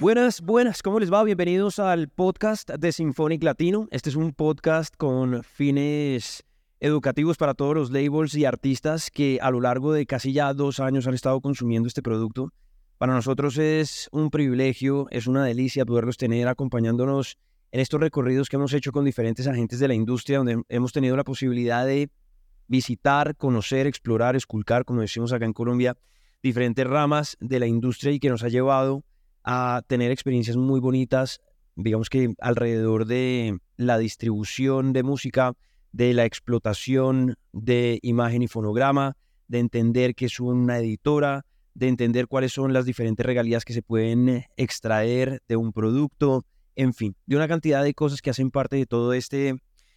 Buenas, buenas, ¿cómo les va? Bienvenidos al podcast de Symphonic Latino. Este es un podcast con fines educativos para todos los labels y artistas que a lo largo de casi ya dos años han estado consumiendo este producto. Para nosotros es un privilegio, es una delicia poderlos tener acompañándonos en estos recorridos que hemos hecho con diferentes agentes de la industria, donde hemos tenido la posibilidad de visitar, conocer, explorar, esculcar, como decimos acá en Colombia, diferentes ramas de la industria y que nos ha llevado a tener experiencias muy bonitas, digamos que alrededor de la distribución de música, de la explotación de imagen y fonograma, de entender qué es una editora, de entender cuáles son las diferentes regalías que se pueden eh, extraer de un producto, en fin, de una cantidad de cosas que hacen parte de todo este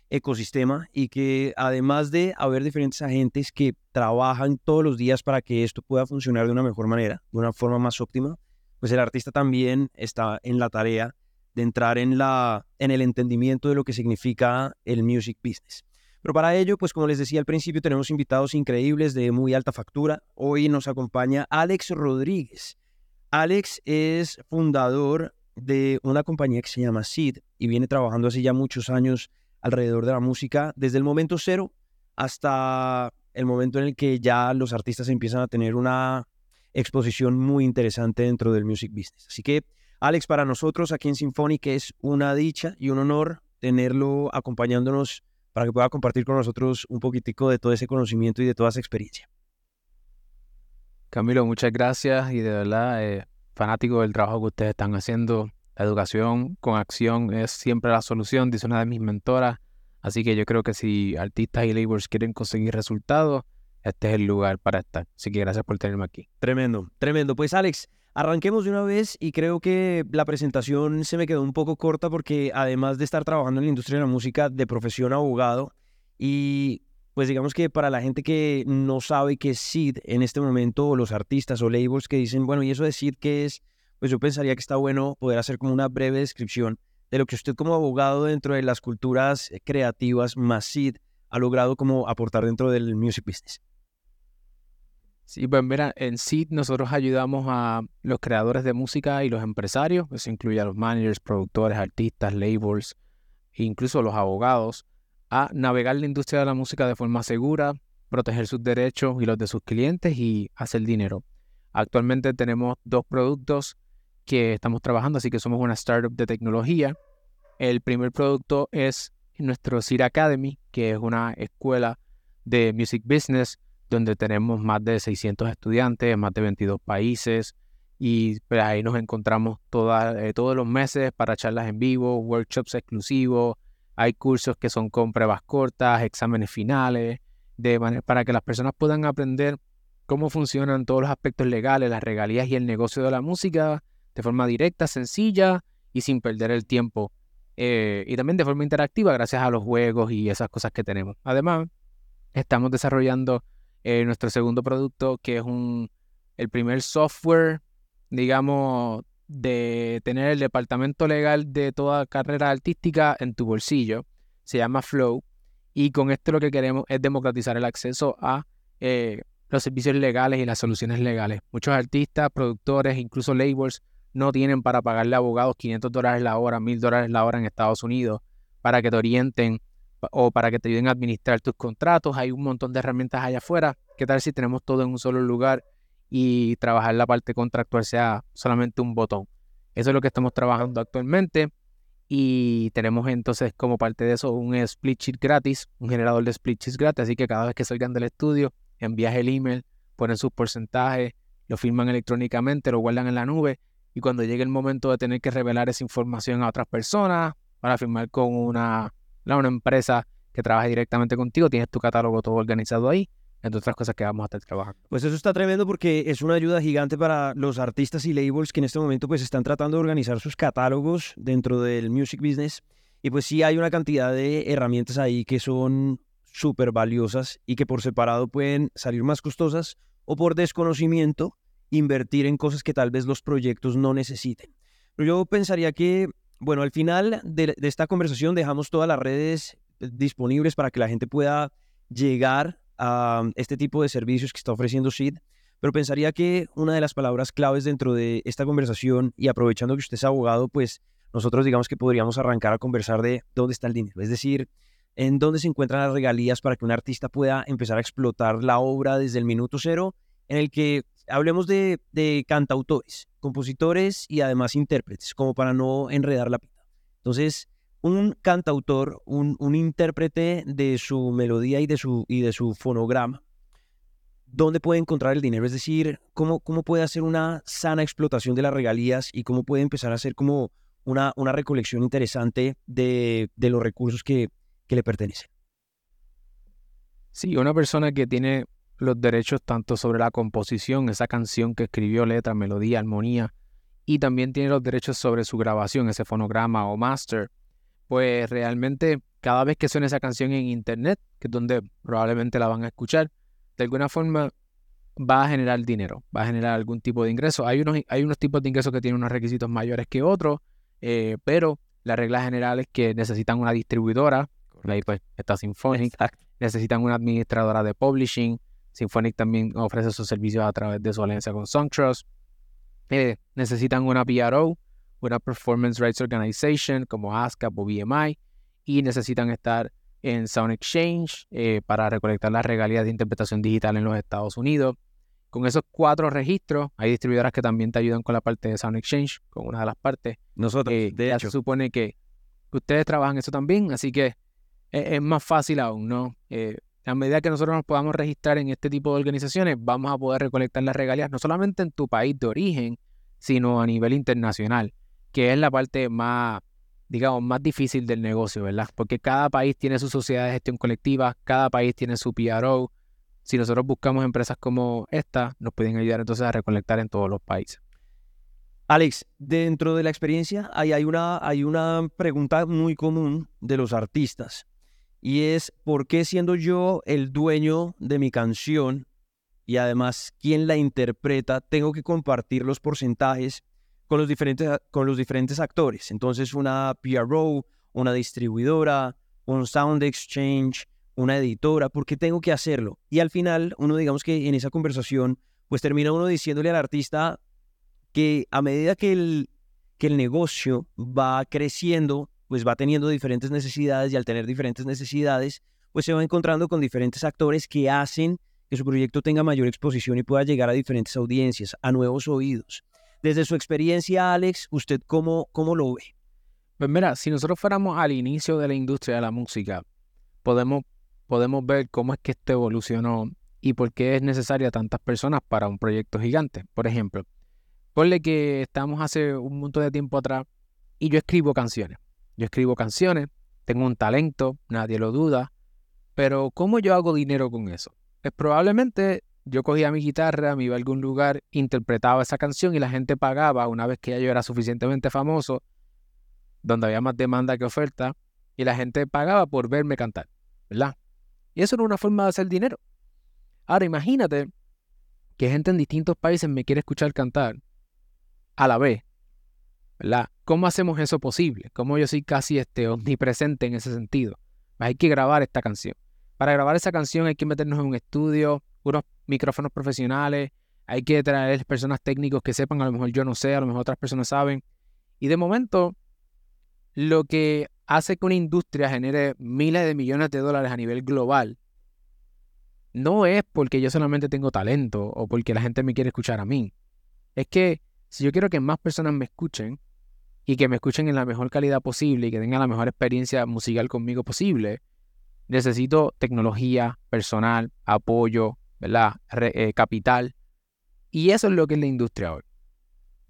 ecosistema y que además de haber diferentes agentes que trabajan todos los días para que esto pueda funcionar de una mejor manera, de una forma más óptima, pues el artista también está en la tarea de entrar en, la, en el entendimiento de lo que significa el music business. Pero para ello, pues como les decía al principio, tenemos invitados increíbles de muy alta factura. Hoy nos acompaña Alex Rodríguez. Alex es fundador de una compañía que se llama Seed y viene trabajando hace ya muchos años alrededor de la música, desde el momento cero hasta el momento en el que ya los artistas empiezan a tener una exposición muy interesante dentro del music business. Así que, Alex, para nosotros aquí en Symphonic es una dicha y un honor tenerlo acompañándonos para que pueda compartir con nosotros un poquitico de todo ese conocimiento y de toda esa experiencia. Camilo, muchas gracias y de verdad, eh, fanático del trabajo que ustedes están haciendo. La educación con acción es siempre la solución, dice una de mis mentoras. Así que yo creo que si artistas y labels quieren conseguir resultados, este es el lugar para estar. Así que gracias por tenerme aquí. Tremendo, tremendo. Pues Alex, arranquemos de una vez y creo que la presentación se me quedó un poco corta porque además de estar trabajando en la industria de la música de profesión abogado y pues digamos que para la gente que no sabe qué es SID en este momento o los artistas o labels que dicen, bueno, ¿y eso de SID qué es? Pues yo pensaría que está bueno poder hacer como una breve descripción de lo que usted como abogado dentro de las culturas creativas más SID ha logrado como aportar dentro del music business. Sí, pues mira, en SID nosotros ayudamos a los creadores de música y los empresarios, eso incluye a los managers, productores, artistas, labels, incluso los abogados, a navegar la industria de la música de forma segura, proteger sus derechos y los de sus clientes y hacer dinero. Actualmente tenemos dos productos que estamos trabajando, así que somos una startup de tecnología. El primer producto es nuestro SID Academy, que es una escuela de music business donde tenemos más de 600 estudiantes, más de 22 países, y pues, ahí nos encontramos eh, todos los meses para charlas en vivo, workshops exclusivos, hay cursos que son con pruebas cortas, exámenes finales, de para que las personas puedan aprender cómo funcionan todos los aspectos legales, las regalías y el negocio de la música de forma directa, sencilla y sin perder el tiempo. Eh, y también de forma interactiva gracias a los juegos y esas cosas que tenemos. Además, estamos desarrollando eh, nuestro segundo producto, que es un, el primer software, digamos, de tener el departamento legal de toda carrera artística en tu bolsillo. Se llama Flow. Y con esto lo que queremos es democratizar el acceso a eh, los servicios legales y las soluciones legales. Muchos artistas, productores, incluso labels, no tienen para pagarle a abogados 500 dólares la hora, 1000 dólares la hora en Estados Unidos para que te orienten o para que te ayuden a administrar tus contratos. Hay un montón de herramientas allá afuera. ¿Qué tal si tenemos todo en un solo lugar y trabajar la parte contractual sea solamente un botón? Eso es lo que estamos trabajando actualmente. Y tenemos entonces como parte de eso un split sheet gratis, un generador de split sheets gratis. Así que cada vez que salgan del estudio, envías el email, ponen sus porcentajes, lo firman electrónicamente, lo guardan en la nube. Y cuando llegue el momento de tener que revelar esa información a otras personas, para firmar con una una empresa que trabaja directamente contigo, tienes tu catálogo todo organizado ahí, entre otras cosas que vamos a estar trabajando. Pues eso está tremendo porque es una ayuda gigante para los artistas y labels que en este momento pues están tratando de organizar sus catálogos dentro del music business. Y pues sí hay una cantidad de herramientas ahí que son súper valiosas y que por separado pueden salir más costosas o por desconocimiento invertir en cosas que tal vez los proyectos no necesiten. Pero yo pensaría que bueno, al final de, esta conversación dejamos todas las redes disponibles para que la gente pueda llegar a este tipo de servicios que está ofreciendo SID. Pero pensaría que una de las palabras claves dentro de esta conversación, y aprovechando que usted es abogado, pues nosotros digamos que podríamos arrancar a conversar de dónde está el dinero. Es decir, en dónde se encuentran las regalías para que un artista pueda empezar a explotar la obra desde el minuto cero, en el que hablemos de, cantautores, compositores y además intérpretes, como para no enredar la pita. Entonces, un cantautor, un, intérprete de su melodía y de su, y de su fonograma, ¿dónde puede encontrar el dinero? Es decir, ¿cómo, cómo puede hacer una sana explotación de las regalías y cómo puede empezar a hacer como una, una recolección interesante de, de los recursos que, que le pertenecen? Sí, una persona que tiene los derechos tanto sobre la composición, esa canción que escribió, letra, melodía, armonía, y también tiene los derechos sobre su grabación, ese fonograma o master, pues realmente cada vez que suene esa canción en internet, que es donde probablemente la van a escuchar, de alguna forma va a generar dinero, va a generar algún tipo de ingreso. Hay unos, hay unos tipos de ingresos que tienen unos requisitos mayores que otros, eh, pero la regla general es que necesitan una distribuidora, ahí pues está Symphonic, necesitan una administradora de publishing, Symphonic también ofrece sus servicios a través de su alianza con SongTrust. Eh, necesitan una PRO, una Performance Rights Organization como ASCAP o BMI, y necesitan estar en Sound Exchange eh, para recolectar las regalías de interpretación digital en los Estados Unidos. Con esos cuatro registros, hay distribuidoras que también te ayudan con la parte de Sound Exchange, con una de las partes. Nosotros, eh, de ya hecho. se supone que ustedes trabajan eso también, así que es, más fácil aún, ¿no? a medida que nosotros nos podamos registrar en este tipo de organizaciones, vamos a poder recolectar las regalías no solamente en tu país de origen, sino a nivel internacional, que es la parte más, digamos, más difícil del negocio, ¿verdad? Porque cada país tiene su sociedad de gestión colectiva, cada país tiene su PRO. Si nosotros buscamos empresas como esta, nos pueden ayudar entonces a recolectar en todos los países. Alex, dentro de la experiencia hay, hay, una, hay una pregunta muy común de los artistas y es por qué siendo yo el dueño de mi canción y además quien la interpreta, tengo que compartir los porcentajes con los diferentes, con los diferentes actores. Entonces una PRO, una distribuidora, un Sound Exchange, una editora, ¿por qué tengo que hacerlo? Y al final, uno digamos que en esa conversación, pues termina uno diciéndole al artista que a medida que el, que el negocio va creciendo, pues va teniendo diferentes necesidades y al tener diferentes necesidades, pues se va encontrando con diferentes actores que hacen que su proyecto tenga mayor exposición y pueda llegar a diferentes audiencias, a nuevos oídos. Desde su experiencia, Alex, ¿usted cómo, cómo lo ve? Pues mira, si nosotros fuéramos al inicio de la industria de la música, podemos, podemos ver cómo es que esto evolucionó y por qué es necesaria tantas personas para un proyecto gigante. Por ejemplo, ponle que estamos hace un montón de tiempo atrás y yo escribo canciones. Yo escribo canciones, tengo un talento, nadie lo duda, pero ¿cómo yo hago dinero con eso? Pues probablemente yo cogía mi guitarra, me iba a algún lugar, interpretaba esa canción y la gente pagaba una vez que ya yo era suficientemente famoso, donde había más demanda que oferta, y la gente pagaba por verme cantar, ¿verdad? Y eso era una forma de hacer dinero. Ahora imagínate que gente en distintos países me quiere escuchar cantar a la vez ¿Cómo hacemos eso posible? ¿Cómo yo soy casi este, omnipresente en ese sentido? Pues hay que grabar esta canción. Para grabar esa canción hay que meternos en un estudio, unos micrófonos profesionales, hay que traer personas técnicos que sepan, a lo mejor yo no sé, a lo mejor otras personas saben. Y de momento, lo que hace que una industria genere miles de millones de dólares a nivel global, no es porque yo solamente tengo talento o porque la gente me quiere escuchar a mí. Es que si yo quiero que más personas me escuchen, y que me escuchen en la mejor calidad posible y que tengan la mejor experiencia musical conmigo posible, necesito tecnología, personal, apoyo, ¿verdad? Eh, capital. Y eso es lo que es la industria hoy.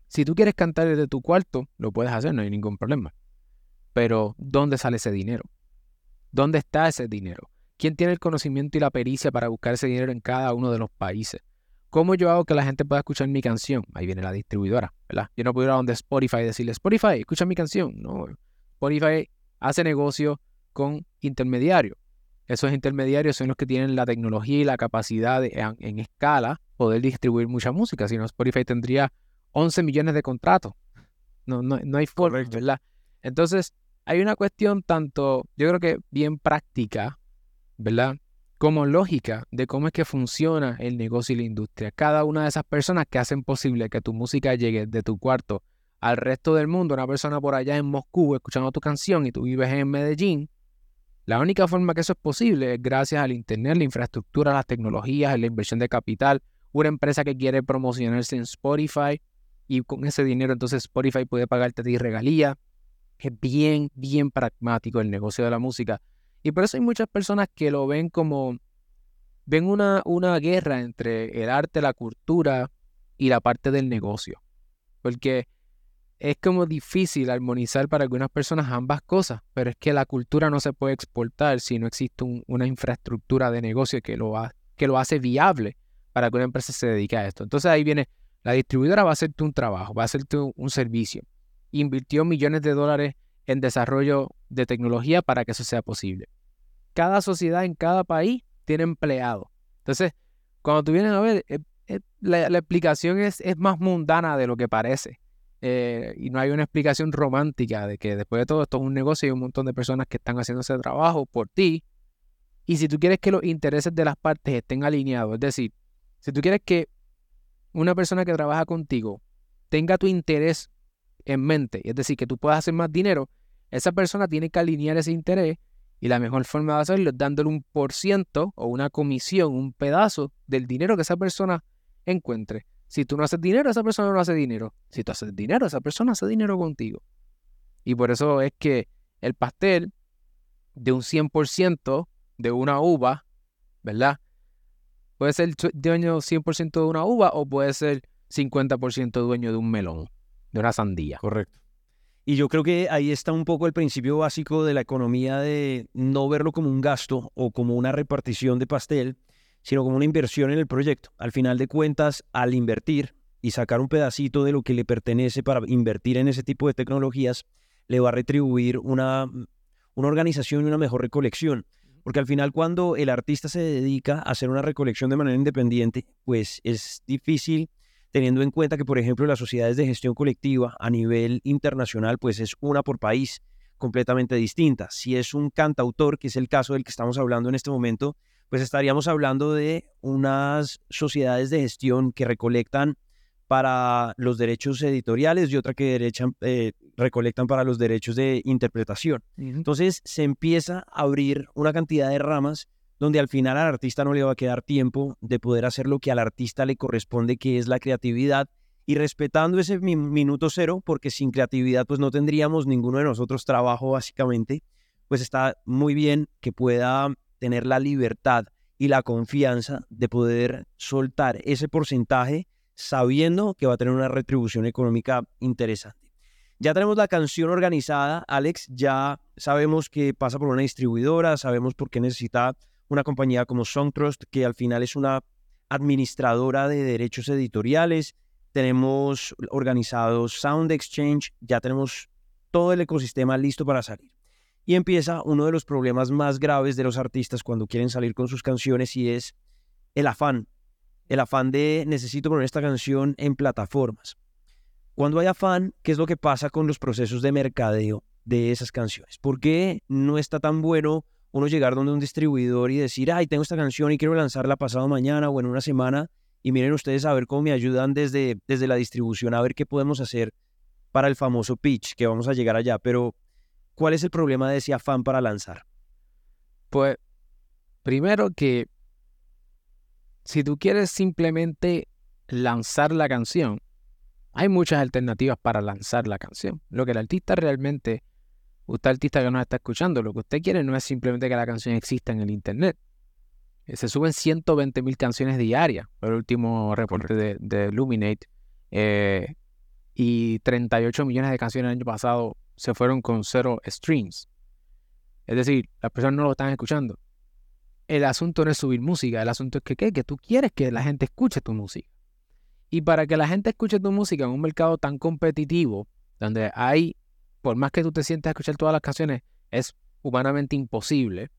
Si tú quieres cantar desde tu cuarto, lo puedes hacer, no hay ningún problema. Pero, ¿dónde sale ese dinero? ¿Dónde está ese dinero? ¿Quién tiene el conocimiento y la pericia para buscar ese dinero en cada uno de los países? ¿Cómo yo hago que la gente pueda escuchar mi canción? Ahí viene la distribuidora, ¿verdad? Yo no puedo ir a donde Spotify y decirle, Spotify, escucha mi canción. No, Spotify hace negocio con intermediarios. Esos intermediarios son los que tienen la tecnología y la capacidad en, escala poder distribuir mucha música. Si no, Spotify tendría 11 millones de contratos. No, no, no hay forma, ¿verdad? Entonces, hay una cuestión tanto, yo creo que bien práctica, ¿verdad? Como lógica de cómo es que funciona el negocio y la industria. Cada una de esas personas que hacen posible que tu música llegue de tu cuarto al resto del mundo, una persona por allá en Moscú escuchando tu canción y tú vives en Medellín, la única forma que eso es posible es gracias al Internet, la infraestructura, las tecnologías, la inversión de capital, una empresa que quiere promocionarse en Spotify y con ese dinero entonces Spotify puede pagarte a ti regalía. Es bien, bien pragmático el negocio de la música. Y por eso hay muchas personas que lo ven como, ven una, una guerra entre el arte, la cultura y la parte del negocio. Porque es como difícil armonizar para algunas personas ambas cosas, pero es que la cultura no se puede exportar si no existe una infraestructura de negocio que lo, que lo hace viable para que una empresa se dedique a esto. Entonces ahí viene, la distribuidora va a hacerte un trabajo, va a hacerte un servicio. Invirtió millones de dólares en desarrollo de tecnología para que eso sea posible. Cada sociedad en cada país tiene empleados. Entonces, cuando tú vienes a ver, eh, eh, la, explicación es más mundana de lo que parece. Eh, y no hay una explicación romántica de que después de todo esto es un negocio y un montón de personas que están haciendo ese trabajo por ti. Y si tú quieres que los intereses de las partes estén alineados, es decir, si tú quieres que una persona que trabaja contigo tenga tu interés en mente, es decir, que tú puedas hacer más dinero, esa persona tiene que alinear ese interés y la mejor forma de hacerlo es dándole un por ciento o una comisión, un pedazo del dinero que esa persona encuentre. Si tú no haces dinero, esa persona no hace dinero. Si tú haces dinero, esa persona hace dinero contigo. Y por eso es que el pastel de un 100% de una uva, ¿verdad? Puede ser dueño 100% de una uva o puede ser 50% dueño de un melón, de una sandía. Correcto. Y yo creo que ahí está un poco el principio básico de la economía de no verlo como un gasto o como una repartición de pastel, sino como una inversión en el proyecto. Al final de cuentas, al invertir y sacar un pedacito de lo que le pertenece para invertir en ese tipo de tecnologías, le va a retribuir una, una organización y una mejor recolección. Porque al final cuando el artista se dedica a hacer una recolección de manera independiente, pues es difícil teniendo en cuenta que, por ejemplo, las sociedades de gestión colectiva a nivel internacional, pues es una por país completamente distinta. Si es un cantautor, que es el caso del que estamos hablando en este momento, pues estaríamos hablando de unas sociedades de gestión que recolectan para los derechos editoriales y otra que eh, recolectan para los derechos de interpretación. Entonces se empieza a abrir una cantidad de ramas donde al final al artista no le va a quedar tiempo de poder hacer lo que al artista le corresponde, que es la creatividad, y respetando ese minuto cero, porque sin creatividad pues no tendríamos ninguno de nosotros trabajo básicamente, pues está muy bien que pueda tener la libertad y la confianza de poder soltar ese porcentaje sabiendo que va a tener una retribución económica interesante. Ya tenemos la canción organizada, Alex, ya sabemos que pasa por una distribuidora, sabemos por qué necesita una compañía como Songtrust, que al final es una administradora de derechos editoriales. Tenemos organizado Sound Exchange, ya tenemos todo el ecosistema listo para salir. Y empieza uno de los problemas más graves de los artistas cuando quieren salir con sus canciones y es el afán. El afán de necesito poner esta canción en plataformas. Cuando hay afán, ¿qué es lo que pasa con los procesos de mercadeo de esas canciones? ¿Por qué no está tan bueno uno llegar donde un distribuidor y decir, ay, tengo esta canción y quiero lanzarla pasado mañana o en una semana? Y miren ustedes a ver cómo me ayudan desde, desde la distribución, a ver qué podemos hacer para el famoso pitch, que vamos a llegar allá. Pero ¿Cuál es el problema de ese afán para lanzar? Pues, primero que si tú quieres simplemente lanzar la canción, hay muchas alternativas para lanzar la canción. Lo que el artista realmente, usted artista que nos está escuchando, lo que usted quiere no es simplemente que la canción exista en el Internet. Eh, se suben 120 mil canciones diarias, el último reporte de, de Illuminate, eh, y 38 millones de canciones el año pasado se fueron con cero streams. Es decir, las personas no lo están escuchando. El asunto no es subir música, el asunto es que, ¿qué? que tú quieres que la gente escuche tu música. Y para que la gente escuche tu música en un mercado tan competitivo, donde hay, por más que tú te sientas a escuchar todas las canciones, es humanamente imposible.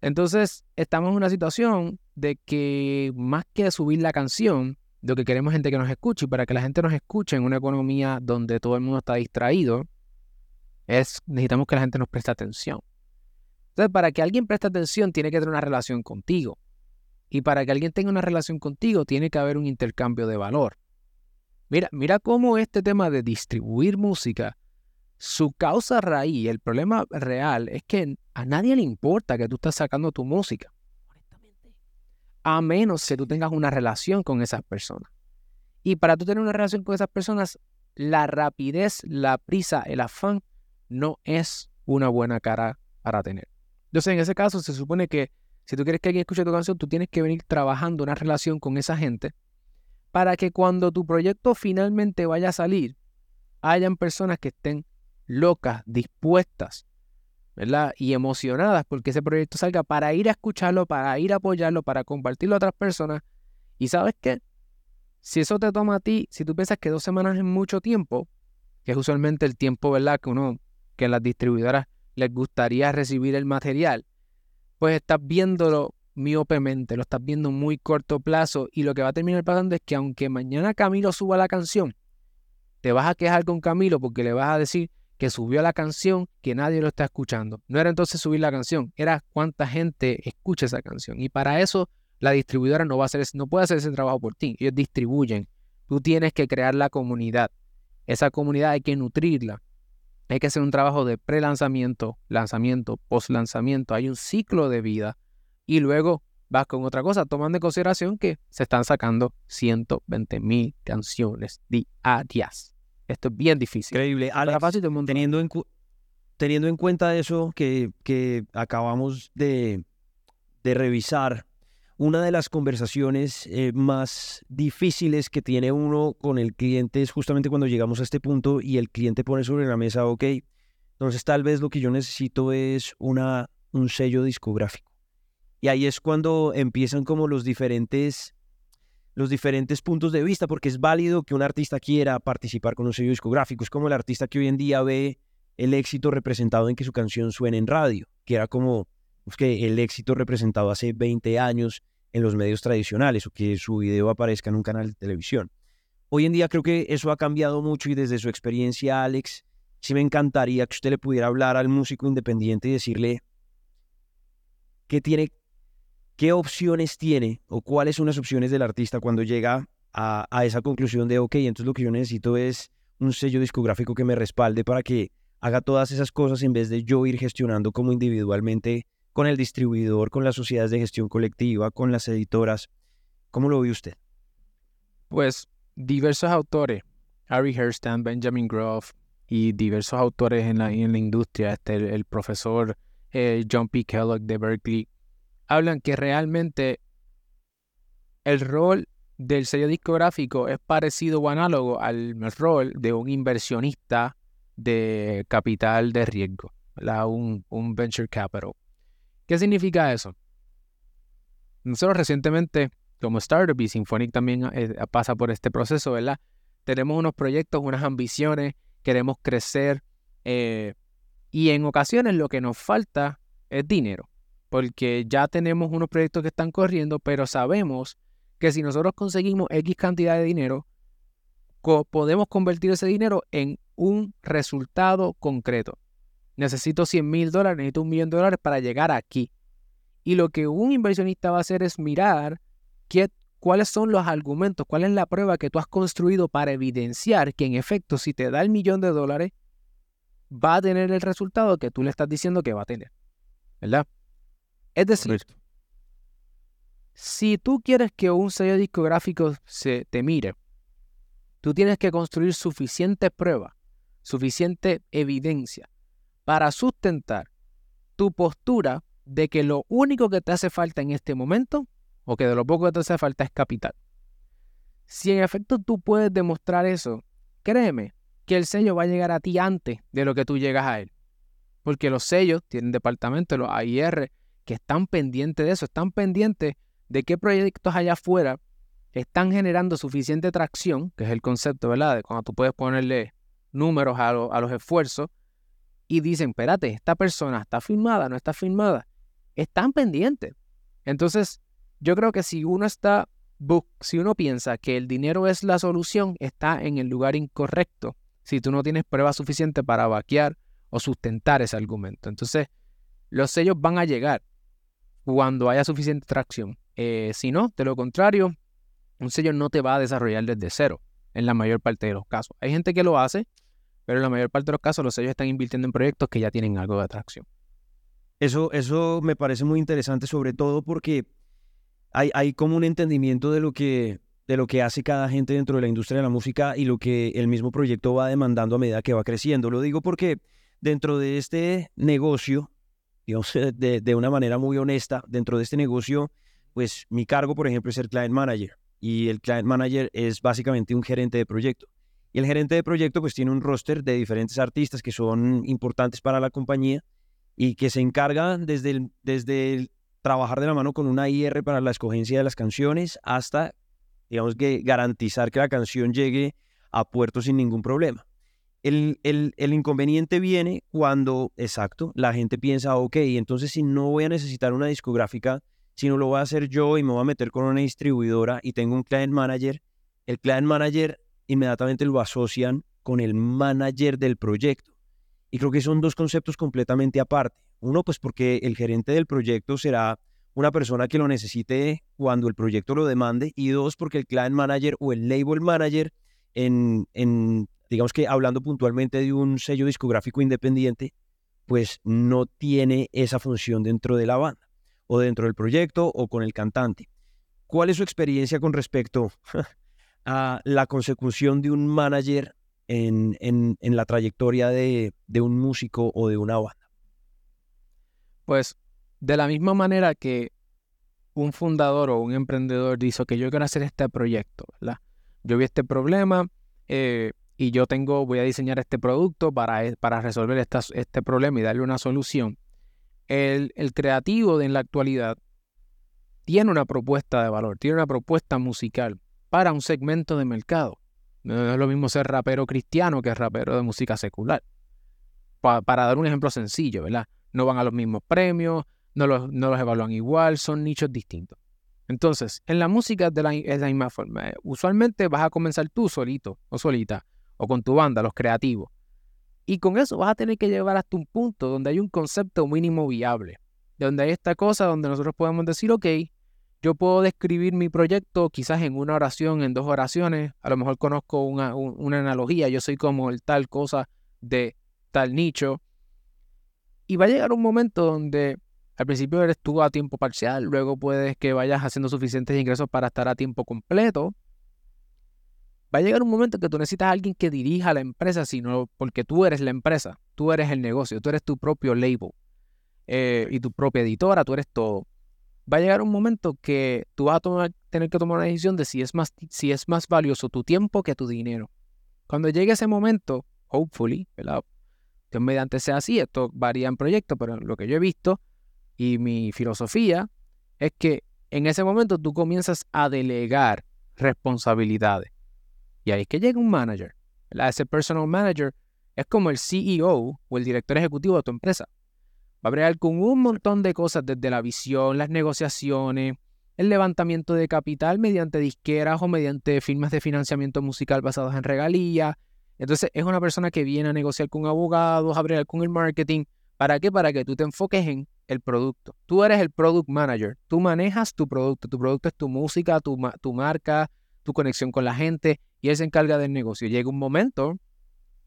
Entonces, estamos en una situación de que más que subir la canción, lo que queremos es gente que nos escuche y para que la gente nos escuche en una economía donde todo el mundo está distraído, Es, necesitamos que la gente nos preste atención. Entonces, para que alguien preste atención, tiene que tener una relación contigo. Y para que alguien tenga una relación contigo, tiene que haber un intercambio de valor. Mira, mira cómo este tema de distribuir música, su causa raíz, el problema real es que a nadie le importa que tú estás sacando tu música. A menos que tú tengas una relación con esas personas. Y para tú tener una relación con esas personas, la rapidez, la prisa, el afán no es una buena cara para tener. Entonces, en ese caso, se supone que si tú quieres que alguien escuche tu canción, tú tienes que venir trabajando una relación con esa gente para que cuando tu proyecto finalmente vaya a salir, hayan personas que estén locas, dispuestas, ¿verdad? Y emocionadas porque ese proyecto salga para ir a escucharlo, para ir a apoyarlo, para compartirlo a otras personas. Y sabes qué? Si eso te toma a ti, si tú piensas que dos semanas es mucho tiempo, que es usualmente el tiempo, ¿verdad? Que uno, que las distribuidoras les gustaría recibir el material, pues estás viéndolo miopemente, lo estás viendo muy corto plazo y lo que va a terminar pasando es que aunque mañana Camilo suba la canción, te vas a quejar con Camilo porque le vas a decir que subió la canción, que nadie lo está escuchando. No era entonces subir la canción, era cuánta gente escucha esa canción. Y para eso la distribuidora no va a hacer, no puede hacer ese trabajo por ti. Ellos distribuyen. Tú tienes que crear la comunidad. Esa comunidad hay que nutrirla. Hay que hacer un trabajo de pre-lanzamiento, lanzamiento, post-lanzamiento. Hay un ciclo de vida. Y luego vas con otra cosa, tomando en consideración que se están sacando 120 mil canciones diarias. Esto es bien difícil. Increíble. teniendo, en, teniendo en cuenta eso que, que acabamos de, de revisar, una de las conversaciones eh, más difíciles que tiene uno con el cliente es justamente cuando llegamos a este punto y el cliente pone sobre la mesa, ok, entonces tal vez lo que yo necesito es una, un sello discográfico. Y ahí es cuando empiezan como los diferentes, los diferentes puntos de vista, porque es válido que un artista quiera participar con un sello discográfico. Es como el artista que hoy en día ve el éxito representado en que su canción suene en radio, que era como que el éxito representado hace 20 años en los medios tradicionales o que su video aparezca en un canal de televisión. Hoy en día creo que eso ha cambiado mucho y desde su experiencia, Alex, sí me encantaría que usted le pudiera hablar al músico independiente y decirle qué tiene, qué opciones tiene o cuáles son las opciones del artista cuando llega a, esa conclusión de, ok, entonces lo que yo necesito es un sello discográfico que me respalde para que haga todas esas cosas en vez de yo ir gestionando como individualmente con el distribuidor, con las sociedades de gestión colectiva, con las editoras. ¿Cómo lo ve usted? Pues diversos autores, Harry Hurston, Benjamin Groff y diversos autores en la, en la industria, este, el, profesor eh, John P. Kellogg de Berkeley, hablan que realmente el rol del sello discográfico es parecido o análogo al rol de un inversionista de capital de riesgo, un, un venture capital. ¿Qué significa eso? Nosotros recientemente, como Startup y Symphonic también eh, pasa por este proceso, ¿verdad? Tenemos unos proyectos, unas ambiciones, queremos crecer eh, y en ocasiones lo que nos falta es dinero, porque ya tenemos unos proyectos que están corriendo, pero sabemos que si nosotros conseguimos X cantidad de dinero, podemos convertir ese dinero en un resultado concreto necesito 100 mil dólares, necesito un millón de dólares para llegar aquí. Y lo que un inversionista va a hacer es mirar qué, cuáles son los argumentos, cuál es la prueba que tú has construido para evidenciar que en efecto si te da el millón de dólares, va a tener el resultado que tú le estás diciendo que va a tener. ¿Verdad? Es decir, si tú quieres que un sello discográfico se te mire, tú tienes que construir suficiente prueba, suficiente evidencia para sustentar tu postura de que lo único que te hace falta en este momento, o que de lo poco que te hace falta es capital. Si en efecto tú puedes demostrar eso, créeme que el sello va a llegar a ti antes de lo que tú llegas a él. Porque los sellos tienen departamentos, los AIR, que están pendientes de eso, están pendientes de qué proyectos allá afuera están generando suficiente tracción, que es el concepto, ¿verdad? De cuando tú puedes ponerle números a, a los esfuerzos y dicen, espérate, esta persona está firmada, no está firmada, están pendientes. Entonces, yo creo que si uno está, si uno piensa que el dinero es la solución, está en el lugar incorrecto. Si tú no tienes pruebas suficientes para vaquear o sustentar ese argumento. Entonces, los sellos van a llegar cuando haya suficiente tracción. Eh, si no, de lo contrario, un sello no te va a desarrollar desde cero en la mayor parte de los casos. Hay gente que lo hace, pero en la mayor parte de los casos los sellos están invirtiendo en proyectos que ya tienen algo de atracción. Eso, eso me parece muy interesante, sobre todo porque hay, hay como un entendimiento de lo, que, de lo que hace cada gente dentro de la industria de la música y lo que el mismo proyecto va demandando a medida que va creciendo. Lo digo porque dentro de este negocio, digamos, de, de una manera muy honesta, dentro de este negocio, pues mi cargo, por ejemplo, es ser client manager y el client manager es básicamente un gerente de proyecto. Y el gerente de proyecto pues tiene un roster de diferentes artistas que son importantes para la compañía y que se encarga desde el, desde trabajar de la mano con una IR para la escogencia de las canciones hasta, digamos que garantizar que la canción llegue a puerto sin ningún problema. El, el, inconveniente viene cuando, exacto, la gente piensa, ok, entonces si no voy a necesitar una discográfica, si no lo voy a hacer yo y me voy a meter con una distribuidora y tengo un client manager, el client manager inmediatamente lo asocian con el manager del proyecto. Y creo que son dos conceptos completamente aparte. Uno, pues porque el gerente del proyecto será una persona que lo necesite cuando el proyecto lo demande. Y dos, porque el client manager o el label manager, en, en digamos que hablando puntualmente de un sello discográfico independiente, pues no tiene esa función dentro de la banda o dentro del proyecto o con el cantante. ¿Cuál es su experiencia con respecto a la consecución de un manager en, en, la trayectoria de, de, un músico o de una banda? Pues de la misma manera que un fundador o un emprendedor dice que yo quiero hacer este proyecto, ¿verdad? Yo vi este problema eh, y yo tengo, voy a diseñar este producto para, e, para resolver este problema y darle una solución el, creativo de en la actualidad tiene una propuesta de valor, tiene una propuesta musical para un segmento de mercado. No es lo mismo ser rapero cristiano que rapero de música secular. para dar un ejemplo sencillo, ¿verdad? No van a los mismos premios, no los, no los evalúan igual, son nichos distintos. Entonces, en la música de la, es la misma forma. Usualmente vas a comenzar tú solito o solita, o con tu banda, los creativos. Y con eso vas a tener que llevar hasta un punto donde hay un concepto mínimo viable, donde hay esta cosa donde nosotros podemos decir, ok, yo puedo describir mi proyecto quizás en una oración, en dos oraciones, a lo mejor conozco una, una analogía, yo soy como el tal cosa de tal nicho. Y va a llegar un momento donde al principio eres tú a tiempo parcial, luego puedes que vayas haciendo suficientes ingresos para estar a tiempo completo, va a llegar un momento que tú necesitas a alguien que dirija la empresa, sino porque tú eres la empresa, tú eres el negocio, tú eres tu propio label eh, y tu propia editora, tú eres todo. Va a llegar un momento que tú vas a tener que tomar una decisión de si es, más, si es más valioso tu tiempo que tu dinero. Cuando llegue ese momento, hopefully, ¿verdad? Que mediante sea así, esto varía en proyectos, pero lo que yo he visto y mi filosofía es que en ese momento tú comienzas a delegar responsabilidades. Y ahí es que llega un manager. Ese personal manager es como el CEO o el director ejecutivo de tu empresa. Va a bregar con un montón de cosas desde la visión, las negociaciones, el levantamiento de capital mediante disqueras o mediante firmas de financiamiento musical basados en regalías. Entonces es una persona que viene a negociar con abogados, a bregar con el marketing. ¿Para qué? Para que tú te enfoques en el producto. Tú eres el product manager. Tú manejas tu producto. Tu producto es tu música, tu, tu marca, tu conexión con la gente y él se encarga del negocio. Llega un momento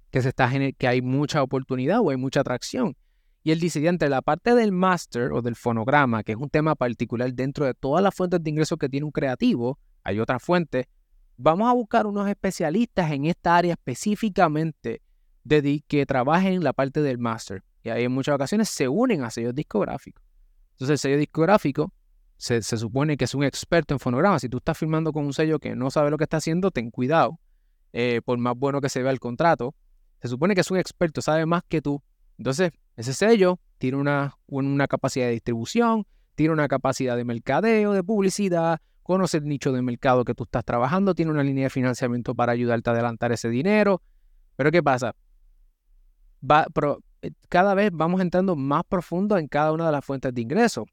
que, se está, que hay mucha oportunidad o hay mucha atracción. Y él dice, entre la parte del master o del fonograma, que es un tema particular dentro de todas las fuentes de ingresos que tiene un creativo, hay otra fuente, vamos a buscar unos especialistas en esta área específicamente de, que trabajen en la parte del master. Y ahí en muchas ocasiones se unen a sellos discográficos. Entonces el sello discográfico se, supone que es un experto en fonogramas. Si tú estás firmando con un sello que no sabe lo que está haciendo, ten cuidado. Eh, por más bueno que se vea el contrato, se supone que es un experto, sabe más que tú. Entonces, ese sello tiene una, una capacidad de distribución, tiene una capacidad de mercadeo, de publicidad, conoce el nicho de mercado que tú estás trabajando, tiene una línea de financiamiento para ayudarte a adelantar ese dinero. Pero ¿qué pasa? Va, eh, cada vez vamos entrando más profundo en cada una de las fuentes de ingresos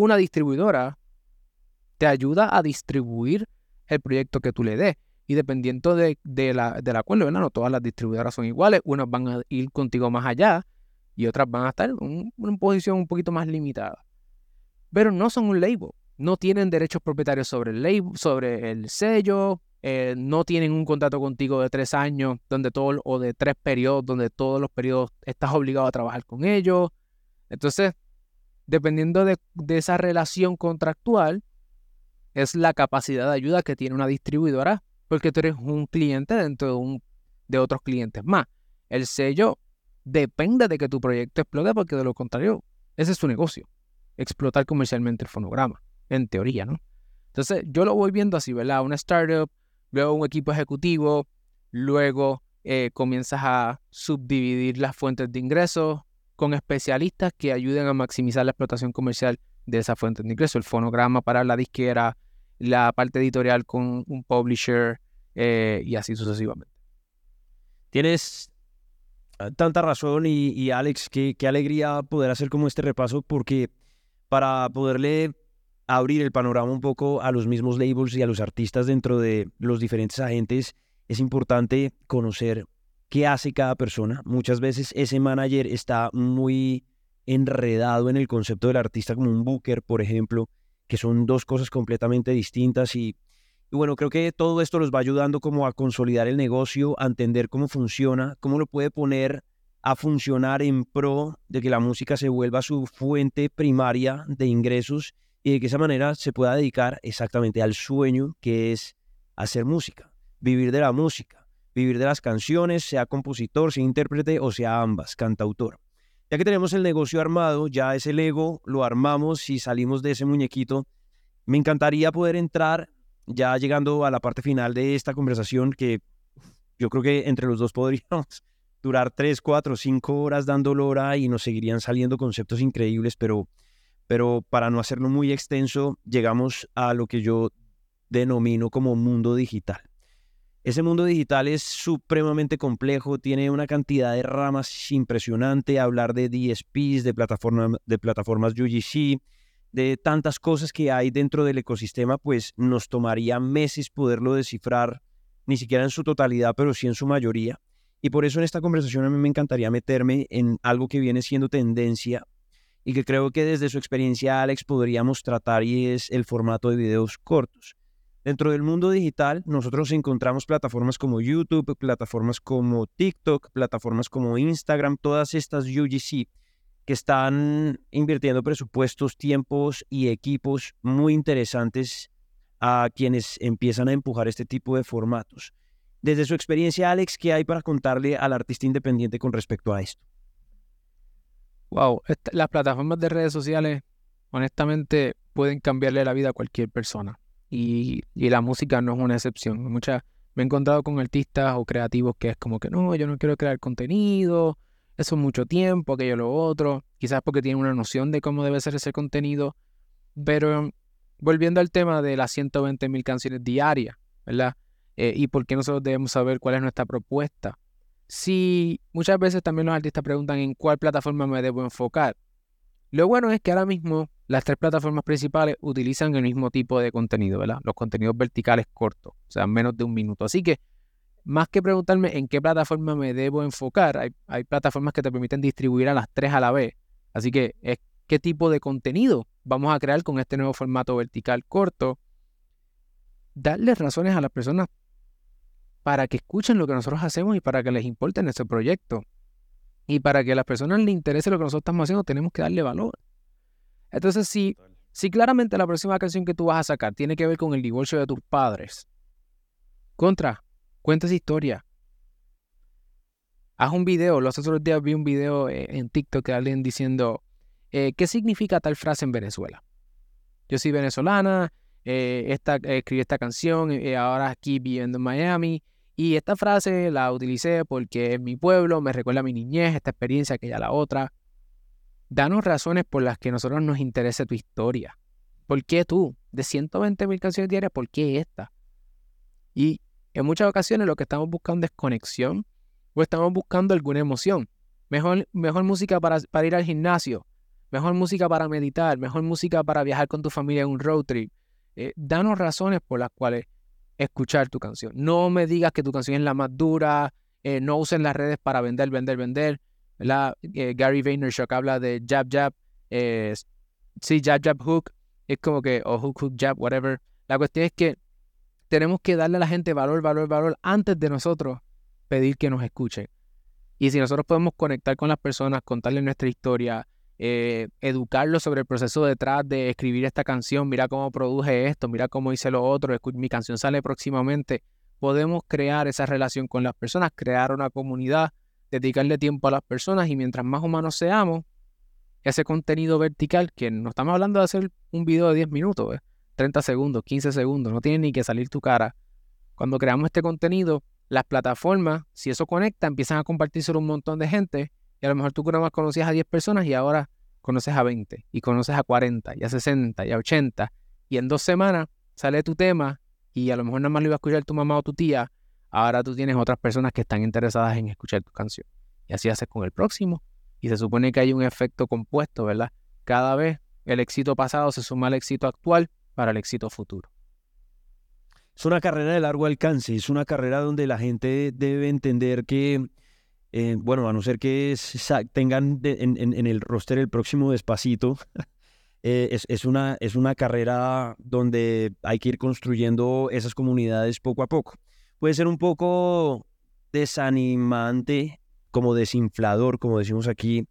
una distribuidora te ayuda a distribuir el proyecto que tú le des. Y dependiendo de, la, del acuerdo, ¿verdad? No todas las distribuidoras son iguales. Unas van a ir contigo más allá y otras van a estar en una posición un poquito más limitada. Pero no son un label. No tienen derechos propietarios sobre el label, sobre el sello. Eh, no tienen un contrato contigo de tres años donde todo, o de tres periodos donde todos los periodos estás obligado a trabajar con ellos. Entonces, dependiendo de, esa relación contractual, es la capacidad de ayuda que tiene una distribuidora porque tú eres un cliente dentro de otros clientes más. El sello depende de que tu proyecto explote porque de lo contrario, ese es su negocio, explotar comercialmente el fonograma, en teoría, ¿no? Entonces yo lo voy viendo así, ¿verdad? Una startup, luego un equipo ejecutivo, luego eh, comienzas a subdividir las fuentes de ingresos con especialistas que ayuden a maximizar la explotación comercial de esa fuente de ingresos, el fonograma para la disquera, la parte editorial con un publisher eh, y así sucesivamente. Tienes ah, tanta razón y, Alex, qué, qué, alegría poder hacer como este repaso porque para poderle abrir el panorama un poco a los mismos labels y a los artistas dentro de los diferentes agentes, es importante conocer qué hace cada persona. Muchas veces ese manager está muy enredado en el concepto del artista como un booker, por ejemplo, que son dos cosas completamente distintas y, bueno, creo que todo esto los va ayudando como a consolidar el negocio, a entender cómo funciona, cómo lo puede poner a funcionar en pro de que la música se vuelva su fuente primaria de ingresos y de que esa manera se pueda dedicar exactamente al sueño que es hacer música, vivir de la música, vivir de las canciones, sea compositor, sea intérprete o sea ambas, cantautor. Ya que tenemos el negocio armado, ya ese Lego lo armamos y salimos de ese muñequito, me encantaría poder entrar ya llegando a la parte final de esta conversación que yo creo que entre los dos podríamos durar tres, cuatro, cinco horas dando lora y nos seguirían saliendo conceptos increíbles, pero, pero para no hacerlo muy extenso, llegamos a lo que yo denomino como mundo digital. Ese mundo digital es supremamente complejo, tiene una cantidad de ramas impresionante, hablar de DSPs, de, de plataformas UGC, de tantas cosas que hay dentro del ecosistema, pues nos tomaría meses poderlo descifrar, ni siquiera en su totalidad, pero sí en su mayoría. Y por eso en esta conversación a mí me encantaría meterme en algo que viene siendo tendencia y que creo que desde su experiencia Alex podríamos tratar y es el formato de videos cortos. Dentro del mundo digital, nosotros encontramos plataformas como YouTube, plataformas como TikTok, plataformas como Instagram, todas estas UGC que están invirtiendo presupuestos, tiempos y equipos muy interesantes a quienes empiezan a empujar este tipo de formatos. Desde su experiencia, Alex, ¿qué hay para contarle al artista independiente con respecto a esto? Wow, las plataformas de redes sociales, honestamente, pueden cambiarle la vida a cualquier persona y, la música no es una excepción. Muchas, me he encontrado con artistas o creativos que es como que no, yo no quiero crear contenido, eso es mucho tiempo, aquello lo otro, quizás porque tienen una noción de cómo debe ser ese contenido, pero volviendo al tema de las 120 mil canciones diarias, ¿verdad? Eh, y por qué nosotros debemos saber cuál es nuestra propuesta. Si muchas veces también los artistas preguntan en cuál plataforma me debo enfocar. Lo bueno es que ahora mismo las tres plataformas principales utilizan el mismo tipo de contenido, ¿verdad? Los contenidos verticales cortos, o sea, menos de un minuto. Así que, más que preguntarme en qué plataforma me debo enfocar, hay, plataformas que te permiten distribuir a las tres a la vez. Así que es qué tipo de contenido vamos a crear con este nuevo formato vertical corto. Darles razones a las personas para que escuchen lo que nosotros hacemos y para que les importe nuestro proyecto. Y para que a las personas les interese lo que nosotros estamos haciendo, tenemos que darle valor. Entonces, si, si claramente la próxima canción que tú vas a sacar tiene que ver con el divorcio de tus padres, contra, cuenta esa historia. Haz un video. Los otros días vi un video eh, en TikTok de alguien diciendo, eh, ¿qué significa tal frase en Venezuela? Yo soy venezolana, eh, esta, escribí esta canción, ahora aquí viviendo en Miami, y esta frase la utilicé porque en mi pueblo me recuerda a mi niñez, esta experiencia, aquella la otra. Danos razones por las que a nosotros nos interese tu historia. ¿Por qué tú? De 120 mil canciones diarias, ¿por qué esta? Y en muchas ocasiones lo que estamos buscando es conexión o estamos buscando alguna emoción. Mejor, música para, para ir al gimnasio, mejor música para meditar, mejor música para viajar con tu familia en un road trip. Eh, danos razones por las cuales escuchar tu canción. No me digas que tu canción es la más dura, eh, no usen las redes para vender, vender, vender. Eh, Gary Vaynerchuk habla de jab, jab, eh, sí, jab, jab, hook, es como que, o hook, hook, jab, whatever. La cuestión es que tenemos que darle a la gente valor, valor, valor antes de nosotros pedir que nos escuchen. Y si nosotros podemos conectar con las personas, contarles nuestra historia, eh, educarlos sobre el proceso detrás de escribir esta canción, mira cómo produje esto, mira cómo hice lo otro, mi canción sale próximamente, podemos crear esa relación con las personas, crear una comunidad, dedicarle tiempo a las personas y mientras más humanos seamos, ese contenido vertical, que no estamos hablando de hacer un video de 10 minutos, 30 segundos, 15 segundos, no tiene ni que salir tu cara. Cuando creamos este contenido, las plataformas, si eso conecta, empiezan a compartirse un montón de gente y a lo mejor tú nada conocías a 10 personas y ahora conoces a 20 y conoces a 40 y a 60 y a 80 y en dos semanas sale tu tema y a lo mejor nada más lo iba a escuchar tu mamá o tu tía, ahora tú tienes otras personas que están interesadas en escuchar tu canción. Y así haces con el próximo. Y se supone que hay un efecto compuesto, ¿verdad? Cada vez el éxito pasado se suma al éxito actual para el éxito futuro. Es una carrera de largo alcance, es una carrera donde la gente debe entender que, eh, bueno, a no ser que tengan en, el roster el próximo despacito, eh, es, una, es una carrera donde hay que ir construyendo esas comunidades poco a poco. Puede ser un poco desanimante, como desinflador, como decimos aquí,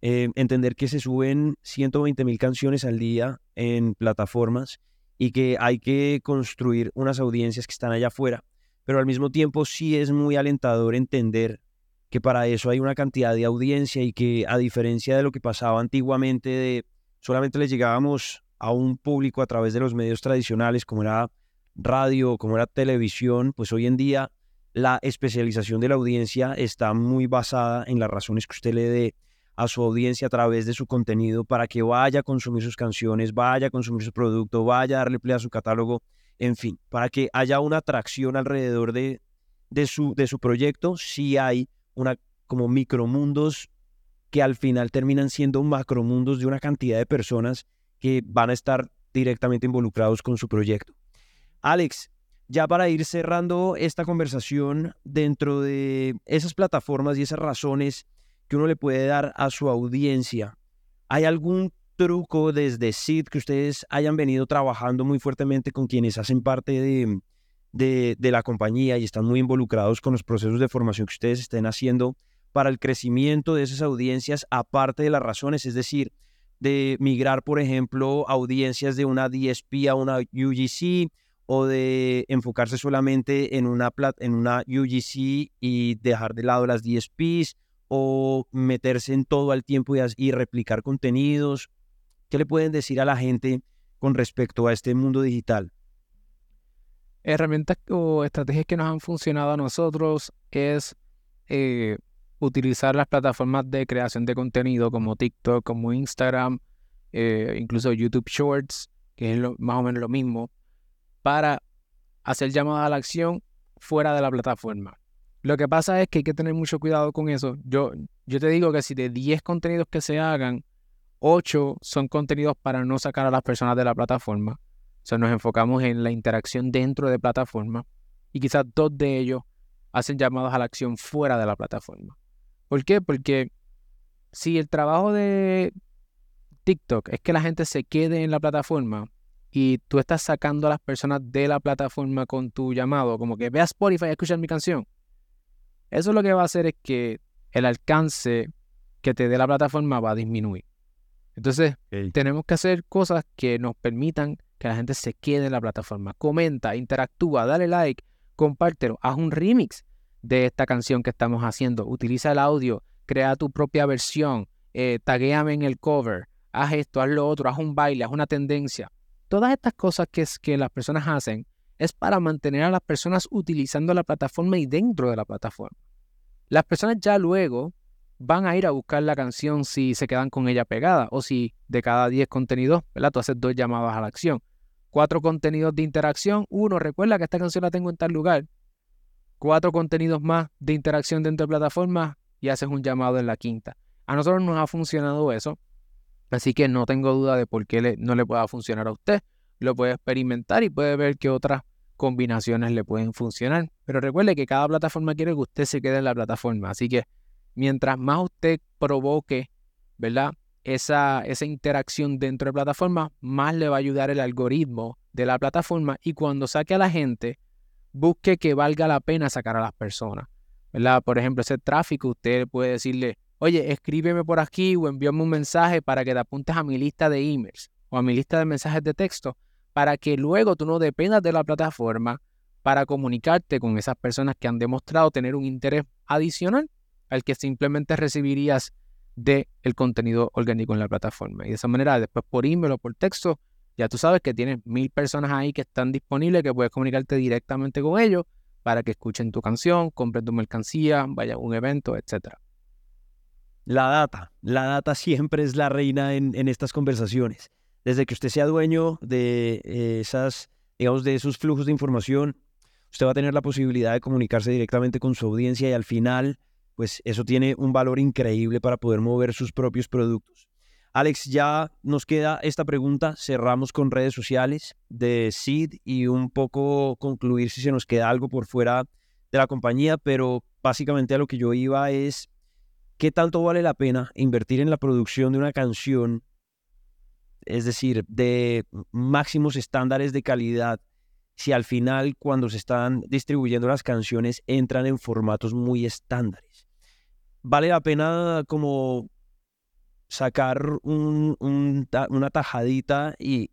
eh, entender que se suben 120 mil canciones al día en plataformas y que hay que construir unas audiencias que están allá afuera. Pero al mismo tiempo sí es muy alentador entender que para eso hay una cantidad de audiencia y que a diferencia de lo que pasaba antiguamente de solamente le llegábamos a un público a través de los medios tradicionales como era radio, como era televisión, pues hoy en día la especialización de la audiencia está muy basada en las razones que usted le dé a su audiencia a través de su contenido para que vaya a consumir sus canciones, vaya a consumir su producto, vaya a darle play a su catálogo, en fin, para que haya una atracción alrededor de, de, su, de su proyecto, si hay una como micromundos que al final terminan siendo macromundos de una cantidad de personas que van a estar directamente involucrados con su proyecto. Alex, ya para ir cerrando esta conversación dentro de esas plataformas y esas razones que uno le puede dar a su audiencia. ¿Hay algún truco desde SID que ustedes hayan venido trabajando muy fuertemente con quienes hacen parte de, de, la compañía y están muy involucrados con los procesos de formación que ustedes estén haciendo para el crecimiento de esas audiencias, aparte de las razones, es decir, de migrar, por ejemplo, audiencias de una DSP a una UGC o de enfocarse solamente en una, en una UGC y dejar de lado las DSPs o meterse en todo al tiempo y, replicar contenidos? ¿Qué le pueden decir a la gente con respecto a este mundo digital? Herramientas o estrategias que nos han funcionado a nosotros es eh, utilizar las plataformas de creación de contenido como TikTok, como Instagram, eh, incluso YouTube Shorts, que es más o menos lo mismo, para hacer llamadas a la acción fuera de la plataforma. Lo que pasa es que hay que tener mucho cuidado con eso. Yo, yo te digo que si de 10 contenidos que se hagan, 8 son contenidos para no sacar a las personas de la plataforma. O sea, nos enfocamos en la interacción dentro de plataforma. Y quizás dos de ellos hacen llamados a la acción fuera de la plataforma. ¿Por qué? Porque si el trabajo de TikTok es que la gente se quede en la plataforma y tú estás sacando a las personas de la plataforma con tu llamado, como que ve a Spotify a escuchar mi canción eso lo que va a hacer es que el alcance que te dé la plataforma va a disminuir. Entonces, tenemos que hacer cosas que nos permitan que la gente se quede en la plataforma. Comenta, interactúa, dale like, compártelo, haz un remix de esta canción que estamos haciendo. Utiliza el audio, crea tu propia versión, eh, taguéame en el cover, haz esto, haz lo otro, haz un baile, haz una tendencia. Todas estas cosas que, es, que las personas hacen es para mantener a las personas utilizando la plataforma y dentro de la plataforma. Las personas ya luego van a ir a buscar la canción si se quedan con ella pegada o si de cada 10 contenidos, ¿verdad? Tú haces dos llamadas a la acción. Cuatro contenidos de interacción. Uno, recuerda que esta canción la tengo en tal lugar. Cuatro contenidos más de interacción dentro de plataforma y haces un llamado en la quinta. A nosotros nos ha funcionado eso. Así que no tengo duda de por qué no le pueda funcionar a usted. Lo puede experimentar y puede ver que otras combinaciones le pueden funcionar. Pero recuerde que cada plataforma quiere que usted se quede en la plataforma. Así que mientras más usted provoque, ¿verdad? Esa, esa interacción dentro de la plataforma, más le va a ayudar el algoritmo de la plataforma y cuando saque a la gente, busque que valga la pena sacar a las personas. ¿verdad? Por ejemplo, ese tráfico, usted puede decirle, oye, escríbeme por aquí o envíame un mensaje para que te apuntes a mi lista de emails o a mi lista de mensajes de texto para que luego tú no dependas de la plataforma para comunicarte con esas personas que han demostrado tener un interés adicional al que simplemente recibirías del el contenido orgánico en la plataforma. Y de esa manera, después por email o por texto, ya tú sabes que tienes mil personas ahí que están disponibles, que puedes comunicarte directamente con ellos para que escuchen tu canción, compren tu mercancía, vaya a un evento, etc. La data, la data siempre es la reina en, estas conversaciones. Desde que usted sea dueño de eh, esas, digamos, de esos flujos de información, usted va a tener la posibilidad de comunicarse directamente con su audiencia y al final, pues eso tiene un valor increíble para poder mover sus propios productos. Alex, ya nos queda esta pregunta. Cerramos con redes sociales de Seed y un poco concluir si se nos queda algo por fuera de la compañía, pero básicamente a lo que yo iba es qué tanto vale la pena invertir en la producción de una canción, es decir, de máximos estándares de calidad, si al final cuando se están distribuyendo las canciones entran en formatos muy estándares. Vale la pena como sacar una tajadita y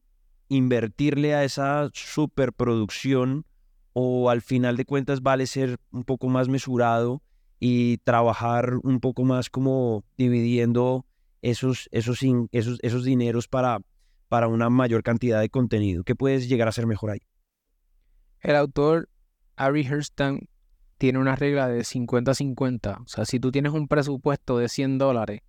invertirle a esa superproducción o al final de cuentas vale ser un poco más mesurado y trabajar un poco más como dividiendo esos, esos, esos, esos dineros para, para una mayor cantidad de contenido. ¿Qué puedes llegar a ser mejor ahí? El autor Ari Hurston tiene una regla de 50-50. O sea, si tú tienes un presupuesto de 100 dólares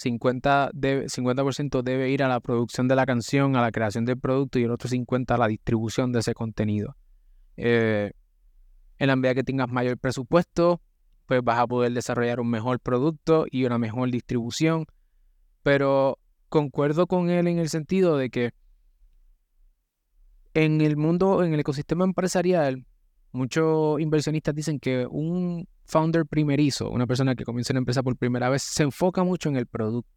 50%, debe, 50 debe ir a la producción de la canción, a la creación del producto y el otro 50% a la distribución de ese contenido. Eh, en la medida que tengas mayor presupuesto, pues vas a poder desarrollar un mejor producto y una mejor distribución. Pero concuerdo con él en el sentido de que en el mundo, en el ecosistema empresarial, muchos inversionistas dicen que un founder primerizo, una persona que comienza una empresa por primera vez, se enfoca mucho en el producto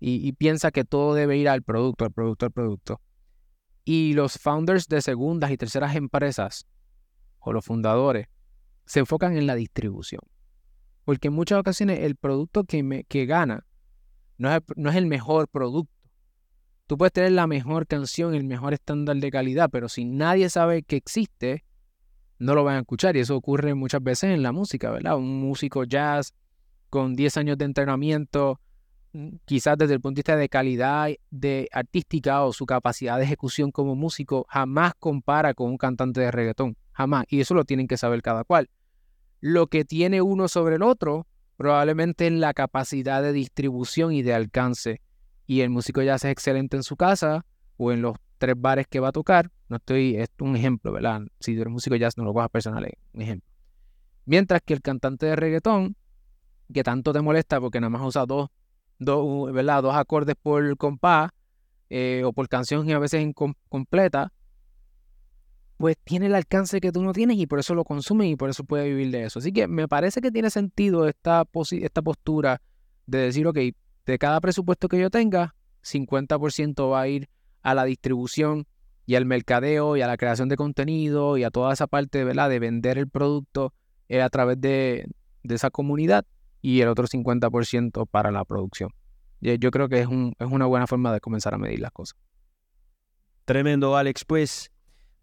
y, piensa que todo debe ir al producto, al producto, al producto. Y los founders de segundas y terceras empresas o los fundadores se enfocan en la distribución. Porque en muchas ocasiones el producto que, me, que gana no es, no es el mejor producto. Tú puedes tener la mejor canción, el mejor estándar de calidad, pero si nadie sabe que existe, no lo van a escuchar. Y eso ocurre muchas veces en la música, ¿verdad? Un músico jazz con 10 años de entrenamiento, mm, quizás desde el punto de vista de calidad de artística o su capacidad de ejecución como músico, jamás compara con un cantante de reggaetón. Jamás. Y eso lo tienen que saber cada cual. Lo que tiene uno sobre el otro, probablemente es la capacidad de distribución y de alcance. Y el músico jazz es excelente en su casa o en los tres bares que va a tocar. No estoy, es un ejemplo, ¿verdad? Si eres músico jazz, no lo cojas personal, un ejemplo. Mientras que el cantante de reggaetón, que tanto te molesta porque nada más usa dos, dos, ¿verdad? dos acordes por compás eh, o por canción y a veces incompleta, pues tiene el alcance que tú no tienes y por eso lo consume y por eso puede vivir de eso. Así que me parece que tiene sentido esta, esta postura de decir, ok, de cada presupuesto que yo tenga, 50% va a ir a la distribución y al mercadeo y a la creación de contenido y a toda esa parte ¿verdad? de vender el producto eh, a través de, esa comunidad y el otro 50% para la producción. Yo creo que es, un, es una buena forma de comenzar a medir las cosas. Tremendo, Alex. Pues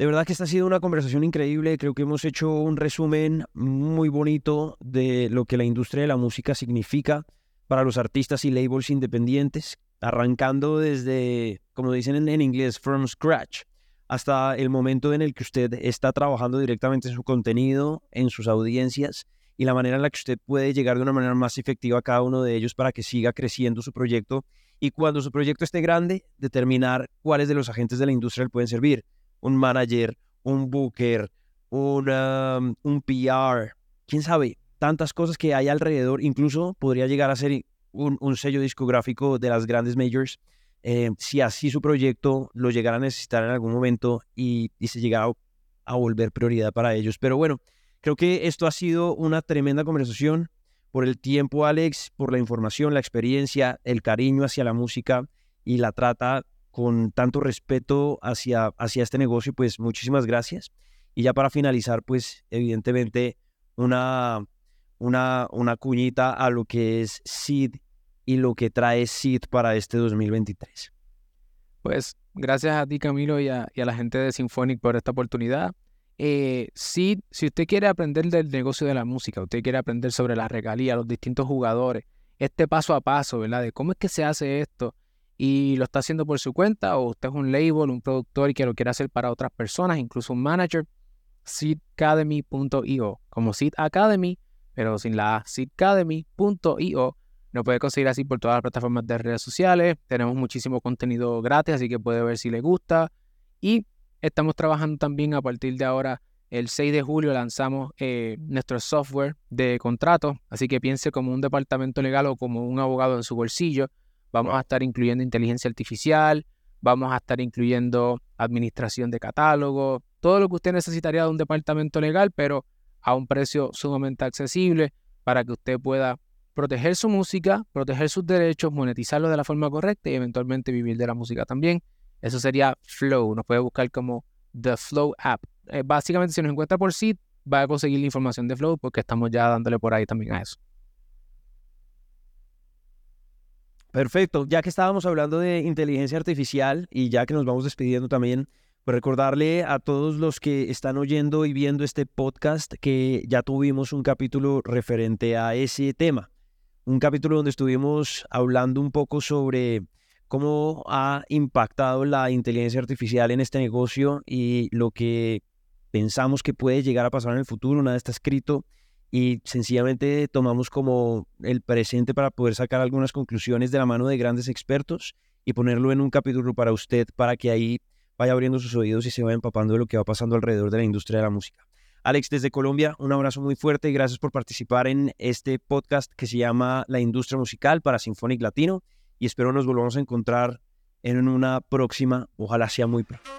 de verdad que esta ha sido una conversación increíble. Creo que hemos hecho un resumen muy bonito de lo que la industria de la música significa para los artistas y labels independientes arrancando desde, como dicen en, inglés, from scratch, hasta el momento en el que usted está trabajando directamente en su contenido, en sus audiencias y la manera en la que usted puede llegar de una manera más efectiva a cada uno de ellos para que siga creciendo su proyecto y cuando su proyecto esté grande, determinar cuáles de los agentes de la industria le pueden servir. Un manager, un booker, un, um, un PR, quién sabe, tantas cosas que hay alrededor, incluso podría llegar a ser un, sello discográfico de las grandes majors, eh, si así su proyecto lo llegara a necesitar en algún momento y, se llegara a volver prioridad para ellos. Pero bueno, creo que esto ha sido una tremenda conversación por el tiempo, Alex, por la información, la experiencia, el cariño hacia la música y la trata con tanto respeto hacia, hacia este negocio, pues muchísimas gracias. Y ya para finalizar, pues evidentemente una, una, una cuñita a lo que es SID y lo que trae SID para este 2023. Pues gracias a ti Camilo y a, la gente de Symphonic por esta oportunidad. Eh, si usted quiere aprender del negocio de la música, usted quiere aprender sobre la regalía, los distintos jugadores, este paso a paso, ¿verdad? De cómo es que se hace esto y lo está haciendo por su cuenta o usted es un label, un productor y que lo quiere hacer para otras personas, incluso un manager, seedacademy.io, como Seed Academy, pero sin la A, seedacademy.io. Nos puede conseguir así por todas las plataformas de redes sociales. Tenemos muchísimo contenido gratis, así que puede ver si le gusta. Y estamos trabajando también a partir de ahora. El 6 de julio lanzamos eh, nuestro software de contrato, así que piense como un departamento legal o como un abogado en su bolsillo. Vamos a estar incluyendo inteligencia artificial, vamos a estar incluyendo administración de catálogo, todo lo que usted necesitaría de un departamento legal, pero a un precio sumamente accesible para que usted pueda proteger su música, proteger sus derechos, monetizarlo de la forma correcta y eventualmente vivir de la música también. Eso sería Flow. Nos puede buscar como The Flow App. Eh, básicamente, si nos encuentra por sí, va a conseguir la información de Flow porque estamos ya dándole por ahí también a eso. Perfecto. Ya que estábamos hablando de inteligencia artificial y ya que nos vamos despidiendo también, pues recordarle a todos los que están oyendo y viendo este podcast que ya tuvimos un capítulo referente a ese tema. Un capítulo donde estuvimos hablando un poco sobre cómo ha impactado la inteligencia artificial en este negocio y lo que pensamos que puede llegar a pasar en el futuro. Nada está escrito y sencillamente tomamos como el presente para poder sacar algunas conclusiones de la mano de grandes expertos y ponerlo en un capítulo para usted para que ahí vaya abriendo sus oídos y se vaya empapando de lo que va pasando alrededor de la industria de la música. Alex, desde Colombia, un abrazo muy fuerte y gracias por participar en este podcast que se llama La Industria Musical para Symphonic Latino y espero nos volvamos a encontrar en una próxima, ojalá sea muy pronto.